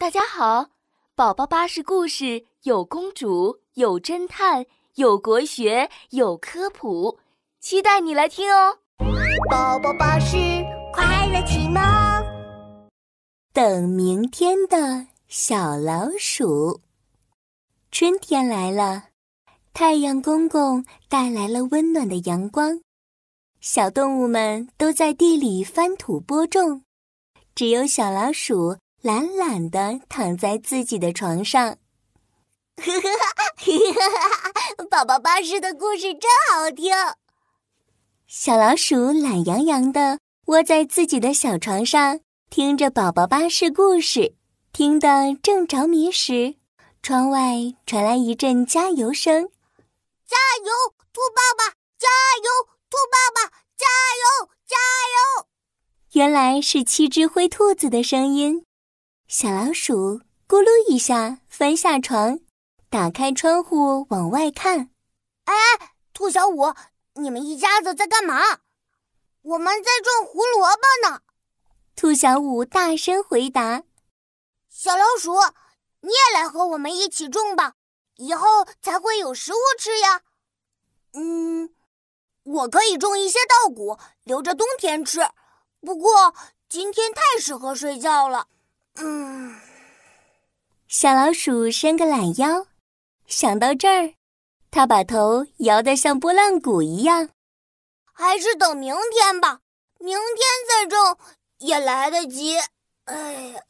大家好，宝宝巴士故事有公主，有侦探，有国学，有科普，期待你来听哦。宝宝巴士快乐启蒙，等明天的小老鼠。春天来了，太阳公公带来了温暖的阳光，小动物们都在地里翻土播种，只有小老鼠。懒懒的躺在自己的床上，宝宝巴士的故事真好听。小老鼠懒洋洋的窝在自己的小床上，听着宝宝巴士故事，听得正着迷时，窗外传来一阵加油声：“加油，兔爸爸！加油，兔爸爸！加油，加油！”原来是七只灰兔子的声音。小老鼠咕噜一下翻下床，打开窗户往外看。哎哎，兔小五，你们一家子在干嘛？我们在种胡萝卜呢。兔小五大声回答。小老鼠，你也来和我们一起种吧，以后才会有食物吃呀。嗯，我可以种一些稻谷，留着冬天吃。不过今天太适合睡觉了。嗯，小老鼠伸个懒腰，想到这儿，它把头摇得像拨浪鼓一样。还是等明天吧，明天再种也来得及。哎呀，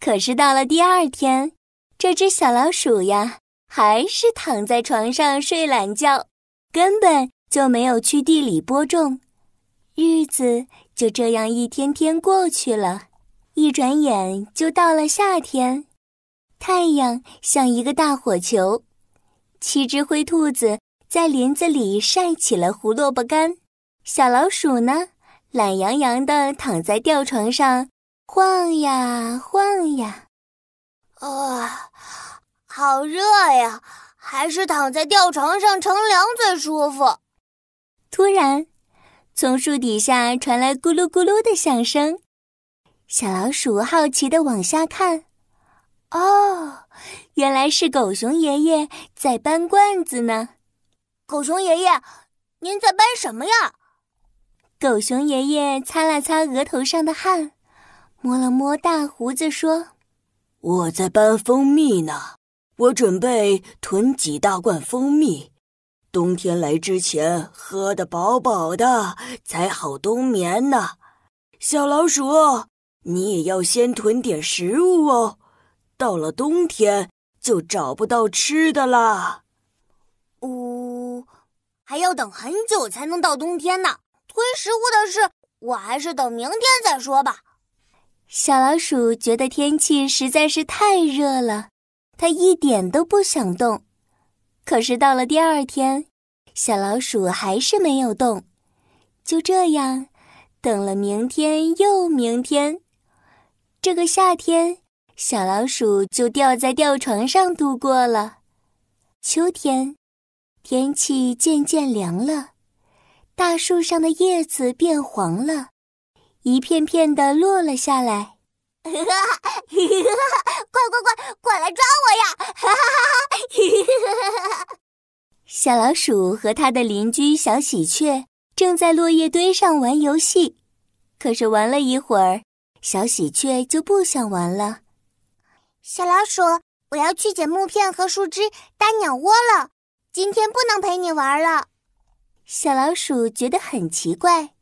可是到了第二天，这只小老鼠呀，还是躺在床上睡懒觉，根本就没有去地里播种。日子就这样一天天过去了。一转眼就到了夏天，太阳像一个大火球，七只灰兔子在林子里晒起了胡萝卜干，小老鼠呢，懒洋洋地躺在吊床上，晃呀晃呀。啊，好热呀！还是躺在吊床上乘凉最舒服。突然，从树底下传来咕噜咕噜的响声。小老鼠好奇的往下看，哦，原来是狗熊爷爷在搬罐子呢。狗熊爷爷，您在搬什么呀？狗熊爷爷擦了擦额头上的汗，摸了摸大胡子，说：“我在搬蜂蜜呢。我准备囤几大罐蜂蜜，冬天来之前喝得饱饱的，才好冬眠呢。”小老鼠。你也要先囤点食物哦，到了冬天就找不到吃的啦。呜，还要等很久才能到冬天呢。囤食物的事，我还是等明天再说吧。小老鼠觉得天气实在是太热了，它一点都不想动。可是到了第二天，小老鼠还是没有动。就这样，等了明天又明天。这个夏天，小老鼠就吊在吊床上度过了。秋天，天气渐渐凉了，大树上的叶子变黄了，一片片的落了下来。快快快，快来抓我呀！小老鼠和它的邻居小喜鹊正在落叶堆上玩游戏，可是玩了一会儿。小喜鹊就不想玩了。小老鼠，我要去捡木片和树枝搭鸟窝了，今天不能陪你玩了。小老鼠觉得很奇怪，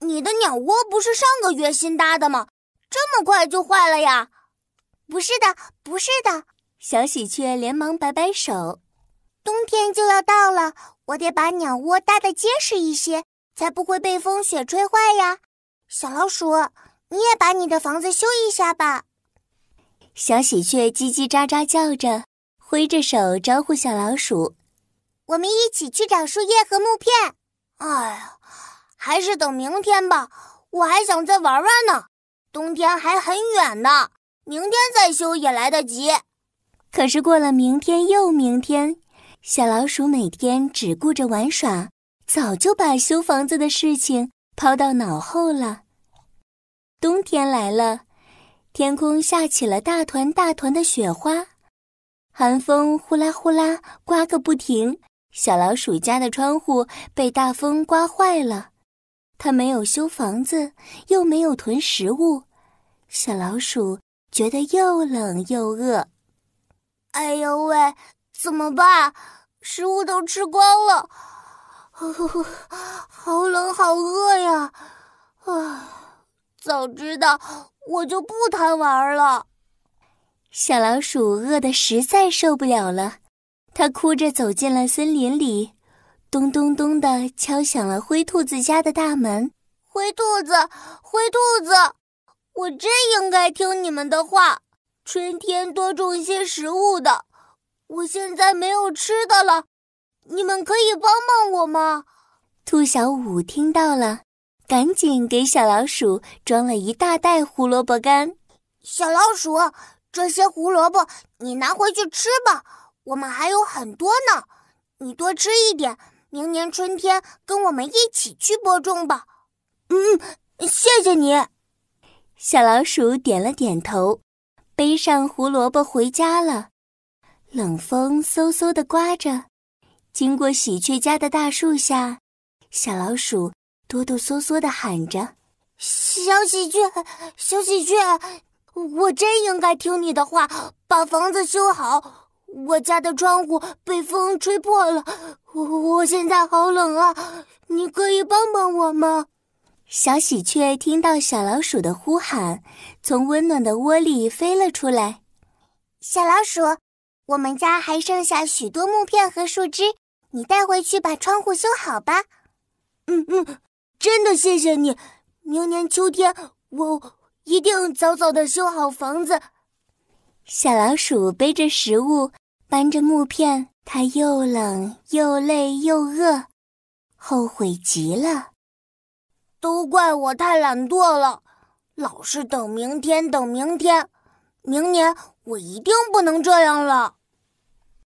你的鸟窝不是上个月新搭的吗？这么快就坏了呀？不是的，不是的。小喜鹊连忙摆摆手。冬天就要到了，我得把鸟窝搭得结实一些，才不会被风雪吹坏呀。小老鼠。你也把你的房子修一下吧。小喜鹊叽叽喳喳叫着，挥着手招呼小老鼠：“我们一起去找树叶和木片。”哎呀，还是等明天吧，我还想再玩玩呢。冬天还很远呢，明天再修也来得及。可是过了明天又明天，小老鼠每天只顾着玩耍，早就把修房子的事情抛到脑后了。冬天来了，天空下起了大团大团的雪花，寒风呼啦呼啦刮个不停。小老鼠家的窗户被大风刮坏了，它没有修房子，又没有囤食物。小老鼠觉得又冷又饿。哎呦喂，怎么办？食物都吃光了，好冷好饿呀！啊，早知道我就不贪玩了。小老鼠饿得实在受不了了，它哭着走进了森林里，咚咚咚的敲响了灰兔子家的大门。灰兔子，灰兔子，我真应该听你们的话，春天多种一些食物的。我现在没有吃的了，你们可以帮帮我吗？兔小五听到了，赶紧给小老鼠装了一大袋胡萝卜干。小老鼠，这些胡萝卜你拿回去吃吧，我们还有很多呢。你多吃一点，明年春天跟我们一起去播种吧。嗯，谢谢你。小老鼠点了点头，背上胡萝卜回家了。冷风嗖嗖的刮着，经过喜鹊家的大树下，小老鼠哆哆嗦嗦地喊着：“小喜鹊，小喜鹊，我真应该听你的话，把房子修好。我家的窗户被风吹破了，我我现在好冷啊！你可以帮帮我吗？”小喜鹊听到小老鼠的呼喊，从温暖的窝里飞了出来。小老鼠。我们家还剩下许多木片和树枝，你带回去把窗户修好吧。嗯嗯，真的谢谢你。明年秋天我一定早早的修好房子。小老鼠背着食物，搬着木片，它又冷又累又饿，后悔极了。都怪我太懒惰了，老是等明天，等明天。明年我一定不能这样了。